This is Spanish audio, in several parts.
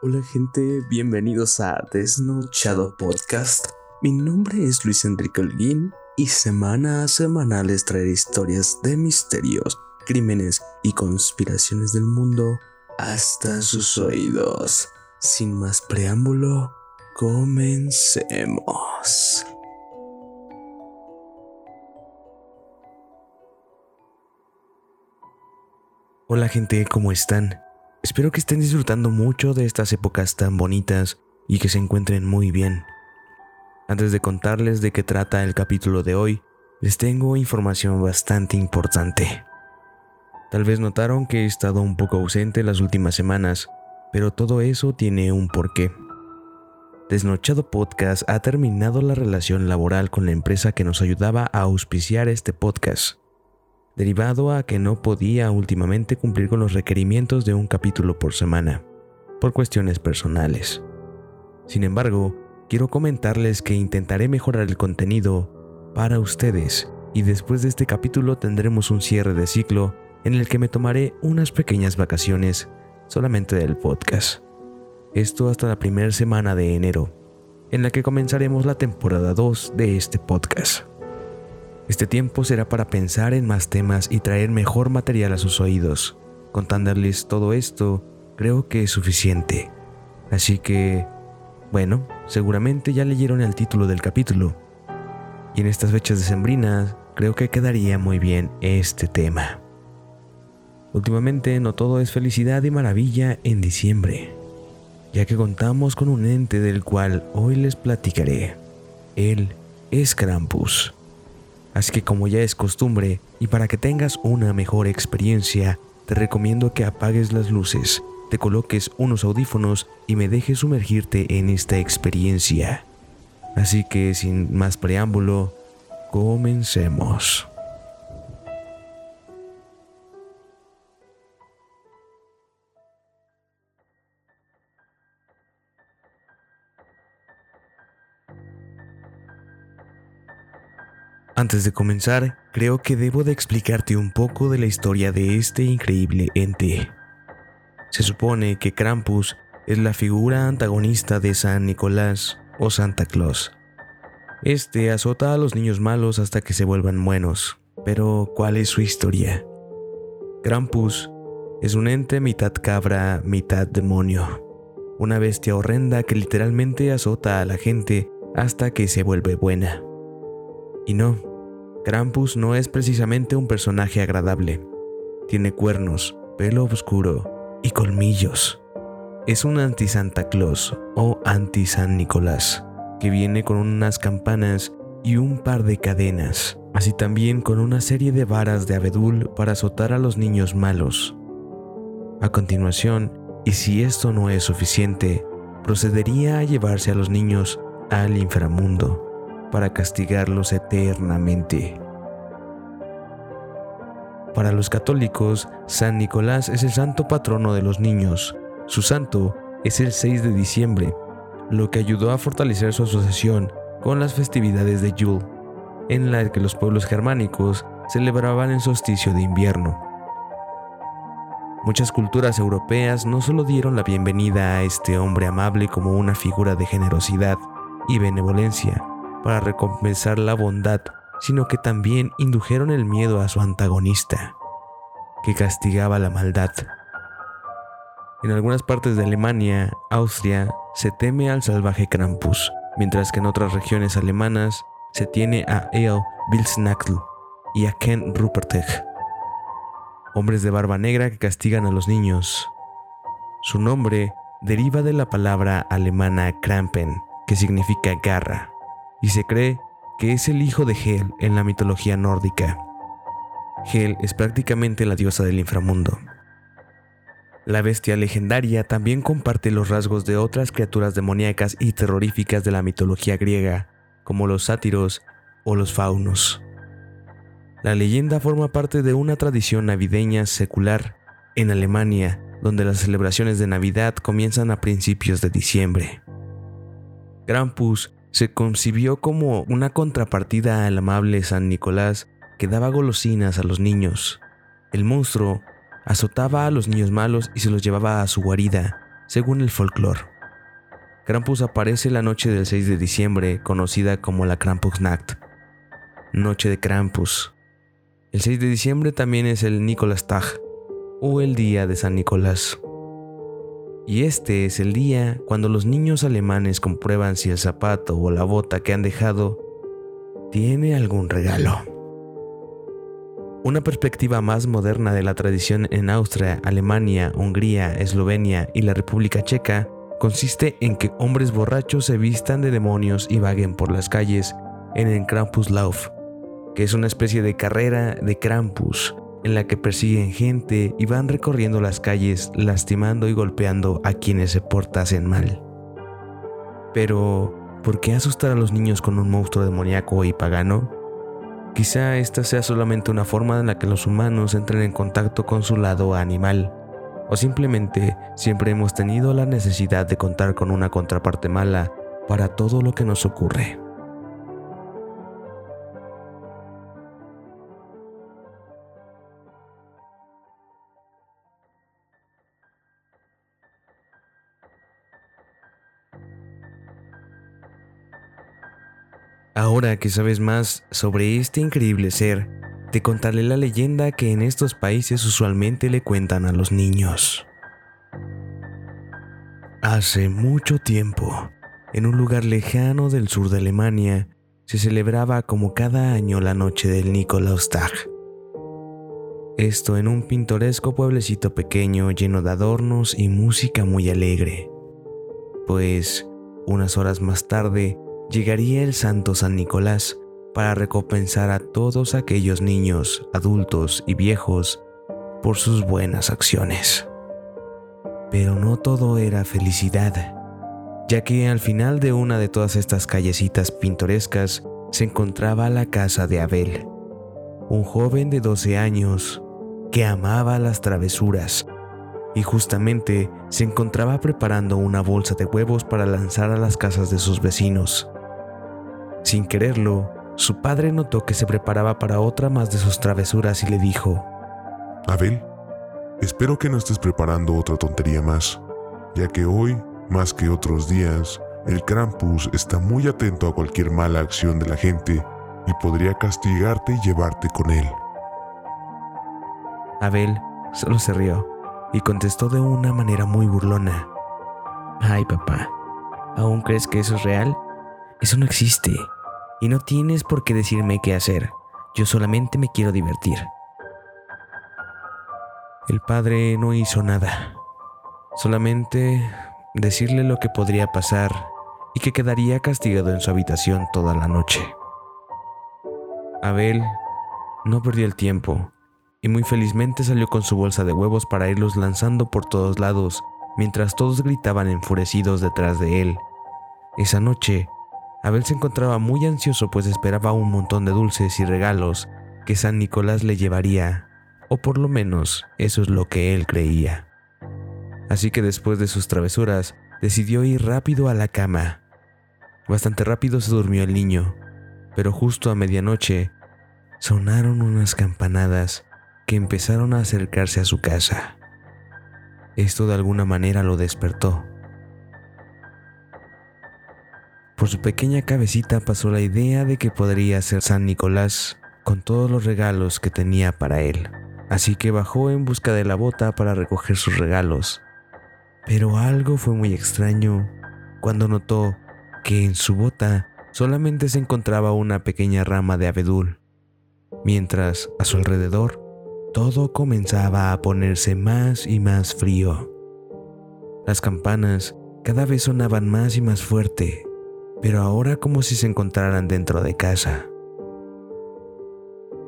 Hola gente, bienvenidos a Desnochado Podcast. Mi nombre es Luis Enrique Holguín y semana a semana les traeré historias de misterios, crímenes y conspiraciones del mundo hasta sus oídos. Sin más preámbulo, comencemos. Hola gente, ¿cómo están? Espero que estén disfrutando mucho de estas épocas tan bonitas y que se encuentren muy bien. Antes de contarles de qué trata el capítulo de hoy, les tengo información bastante importante. Tal vez notaron que he estado un poco ausente las últimas semanas, pero todo eso tiene un porqué. Desnochado Podcast ha terminado la relación laboral con la empresa que nos ayudaba a auspiciar este podcast derivado a que no podía últimamente cumplir con los requerimientos de un capítulo por semana, por cuestiones personales. Sin embargo, quiero comentarles que intentaré mejorar el contenido para ustedes y después de este capítulo tendremos un cierre de ciclo en el que me tomaré unas pequeñas vacaciones solamente del podcast. Esto hasta la primera semana de enero, en la que comenzaremos la temporada 2 de este podcast. Este tiempo será para pensar en más temas y traer mejor material a sus oídos. Contándoles todo esto, creo que es suficiente. Así que, bueno, seguramente ya leyeron el título del capítulo. Y en estas fechas decembrinas, creo que quedaría muy bien este tema. Últimamente no todo es felicidad y maravilla en diciembre, ya que contamos con un ente del cual hoy les platicaré. Él es Krampus Así que como ya es costumbre y para que tengas una mejor experiencia, te recomiendo que apagues las luces, te coloques unos audífonos y me dejes sumergirte en esta experiencia. Así que sin más preámbulo, comencemos. Antes de comenzar, creo que debo de explicarte un poco de la historia de este increíble ente. Se supone que Krampus es la figura antagonista de San Nicolás o Santa Claus. Este azota a los niños malos hasta que se vuelvan buenos. Pero, ¿cuál es su historia? Krampus es un ente mitad cabra, mitad demonio. Una bestia horrenda que literalmente azota a la gente hasta que se vuelve buena. Y no, Krampus no es precisamente un personaje agradable. Tiene cuernos, pelo oscuro y colmillos. Es un anti-Santa Claus o anti-San Nicolás, que viene con unas campanas y un par de cadenas, así también con una serie de varas de abedul para azotar a los niños malos. A continuación, y si esto no es suficiente, procedería a llevarse a los niños al inframundo para castigarlos eternamente. Para los católicos, San Nicolás es el santo patrono de los niños. Su santo es el 6 de diciembre, lo que ayudó a fortalecer su asociación con las festividades de Yule, en la que los pueblos germánicos celebraban el solsticio de invierno. Muchas culturas europeas no solo dieron la bienvenida a este hombre amable como una figura de generosidad y benevolencia, para recompensar la bondad, sino que también indujeron el miedo a su antagonista, que castigaba la maldad. En algunas partes de Alemania, Austria, se teme al salvaje Krampus, mientras que en otras regiones alemanas se tiene a Eel Wilsnackl y a Ken Rupertech, hombres de barba negra que castigan a los niños. Su nombre deriva de la palabra alemana Krampen, que significa garra y se cree que es el hijo de Hel en la mitología nórdica. Hel es prácticamente la diosa del inframundo. La bestia legendaria también comparte los rasgos de otras criaturas demoníacas y terroríficas de la mitología griega, como los sátiros o los faunos. La leyenda forma parte de una tradición navideña secular en Alemania, donde las celebraciones de Navidad comienzan a principios de diciembre. Krampus se concibió como una contrapartida al amable San Nicolás que daba golosinas a los niños. El monstruo azotaba a los niños malos y se los llevaba a su guarida, según el folclore. Krampus aparece la noche del 6 de diciembre, conocida como la Krampusnacht, Noche de Krampus. El 6 de diciembre también es el Nicolastag, o el Día de San Nicolás. Y este es el día cuando los niños alemanes comprueban si el zapato o la bota que han dejado tiene algún regalo. Una perspectiva más moderna de la tradición en Austria, Alemania, Hungría, Eslovenia y la República Checa consiste en que hombres borrachos se vistan de demonios y vaguen por las calles en el Krampuslauf, que es una especie de carrera de Krampus en la que persiguen gente y van recorriendo las calles lastimando y golpeando a quienes se portasen mal. Pero, ¿por qué asustar a los niños con un monstruo demoníaco y pagano? Quizá esta sea solamente una forma en la que los humanos entren en contacto con su lado animal, o simplemente siempre hemos tenido la necesidad de contar con una contraparte mala para todo lo que nos ocurre. Ahora que sabes más sobre este increíble ser, te contaré la leyenda que en estos países usualmente le cuentan a los niños. Hace mucho tiempo, en un lugar lejano del sur de Alemania, se celebraba como cada año la noche del Nikolaustag. Esto en un pintoresco pueblecito pequeño lleno de adornos y música muy alegre. Pues, unas horas más tarde, llegaría el santo San Nicolás para recompensar a todos aquellos niños, adultos y viejos por sus buenas acciones. Pero no todo era felicidad, ya que al final de una de todas estas callecitas pintorescas se encontraba la casa de Abel, un joven de 12 años que amaba las travesuras y justamente se encontraba preparando una bolsa de huevos para lanzar a las casas de sus vecinos. Sin quererlo, su padre notó que se preparaba para otra más de sus travesuras y le dijo, Abel, espero que no estés preparando otra tontería más, ya que hoy, más que otros días, el Krampus está muy atento a cualquier mala acción de la gente y podría castigarte y llevarte con él. Abel solo se rió y contestó de una manera muy burlona. Ay papá, ¿aún crees que eso es real? Eso no existe y no tienes por qué decirme qué hacer. Yo solamente me quiero divertir. El padre no hizo nada, solamente decirle lo que podría pasar y que quedaría castigado en su habitación toda la noche. Abel no perdió el tiempo y muy felizmente salió con su bolsa de huevos para irlos lanzando por todos lados mientras todos gritaban enfurecidos detrás de él. Esa noche, Abel se encontraba muy ansioso pues esperaba un montón de dulces y regalos que San Nicolás le llevaría, o por lo menos eso es lo que él creía. Así que después de sus travesuras, decidió ir rápido a la cama. Bastante rápido se durmió el niño, pero justo a medianoche sonaron unas campanadas que empezaron a acercarse a su casa. Esto de alguna manera lo despertó. Por su pequeña cabecita pasó la idea de que podría ser San Nicolás con todos los regalos que tenía para él. Así que bajó en busca de la bota para recoger sus regalos. Pero algo fue muy extraño cuando notó que en su bota solamente se encontraba una pequeña rama de abedul, mientras a su alrededor todo comenzaba a ponerse más y más frío. Las campanas cada vez sonaban más y más fuerte pero ahora como si se encontraran dentro de casa.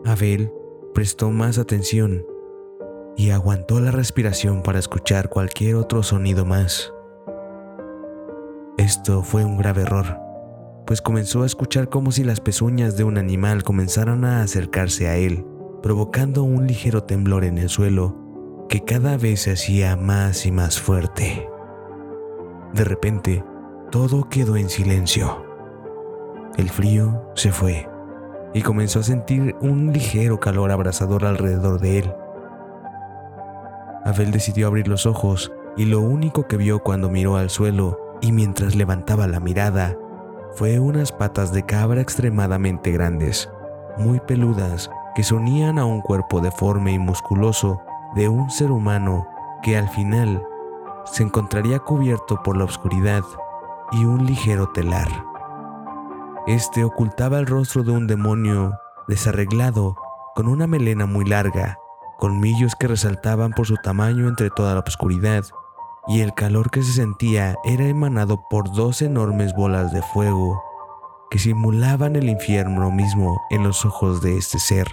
Abel prestó más atención y aguantó la respiración para escuchar cualquier otro sonido más. Esto fue un grave error, pues comenzó a escuchar como si las pezuñas de un animal comenzaran a acercarse a él, provocando un ligero temblor en el suelo que cada vez se hacía más y más fuerte. De repente, todo quedó en silencio. El frío se fue y comenzó a sentir un ligero calor abrasador alrededor de él. Abel decidió abrir los ojos y lo único que vio cuando miró al suelo y mientras levantaba la mirada fue unas patas de cabra extremadamente grandes, muy peludas, que se unían a un cuerpo deforme y musculoso de un ser humano que al final se encontraría cubierto por la oscuridad y un ligero telar. Este ocultaba el rostro de un demonio desarreglado con una melena muy larga, colmillos que resaltaban por su tamaño entre toda la oscuridad, y el calor que se sentía era emanado por dos enormes bolas de fuego que simulaban el infierno mismo en los ojos de este ser.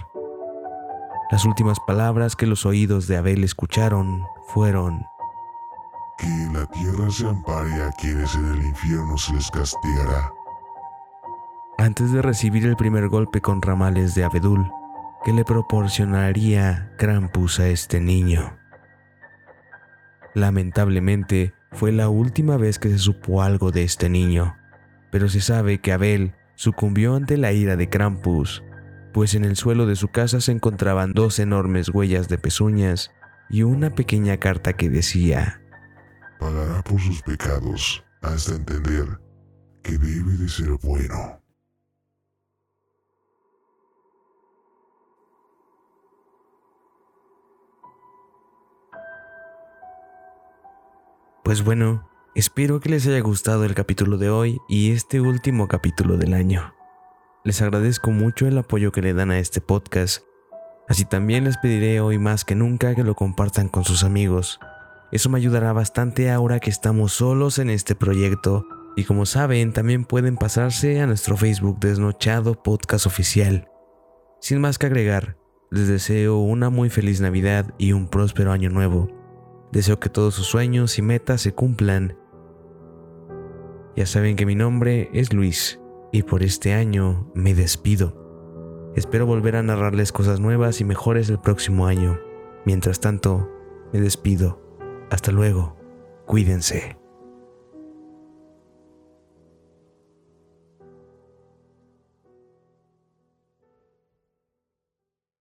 Las últimas palabras que los oídos de Abel escucharon fueron, Que la tierra se ampare a quienes en el infierno se les castigará. Antes de recibir el primer golpe con ramales de abedul que le proporcionaría Krampus a este niño. Lamentablemente, fue la última vez que se supo algo de este niño, pero se sabe que Abel sucumbió ante la ira de Krampus pues en el suelo de su casa se encontraban dos enormes huellas de pezuñas y una pequeña carta que decía, Pagará por sus pecados hasta entender que debe de ser bueno. Pues bueno, espero que les haya gustado el capítulo de hoy y este último capítulo del año. Les agradezco mucho el apoyo que le dan a este podcast. Así también les pediré hoy más que nunca que lo compartan con sus amigos. Eso me ayudará bastante ahora que estamos solos en este proyecto. Y como saben, también pueden pasarse a nuestro Facebook Desnochado Podcast Oficial. Sin más que agregar, les deseo una muy feliz Navidad y un próspero año nuevo. Deseo que todos sus sueños y metas se cumplan. Ya saben que mi nombre es Luis y por este año me despido. Espero volver a narrarles cosas nuevas y mejores el próximo año. Mientras tanto, me despido. Hasta luego. Cuídense.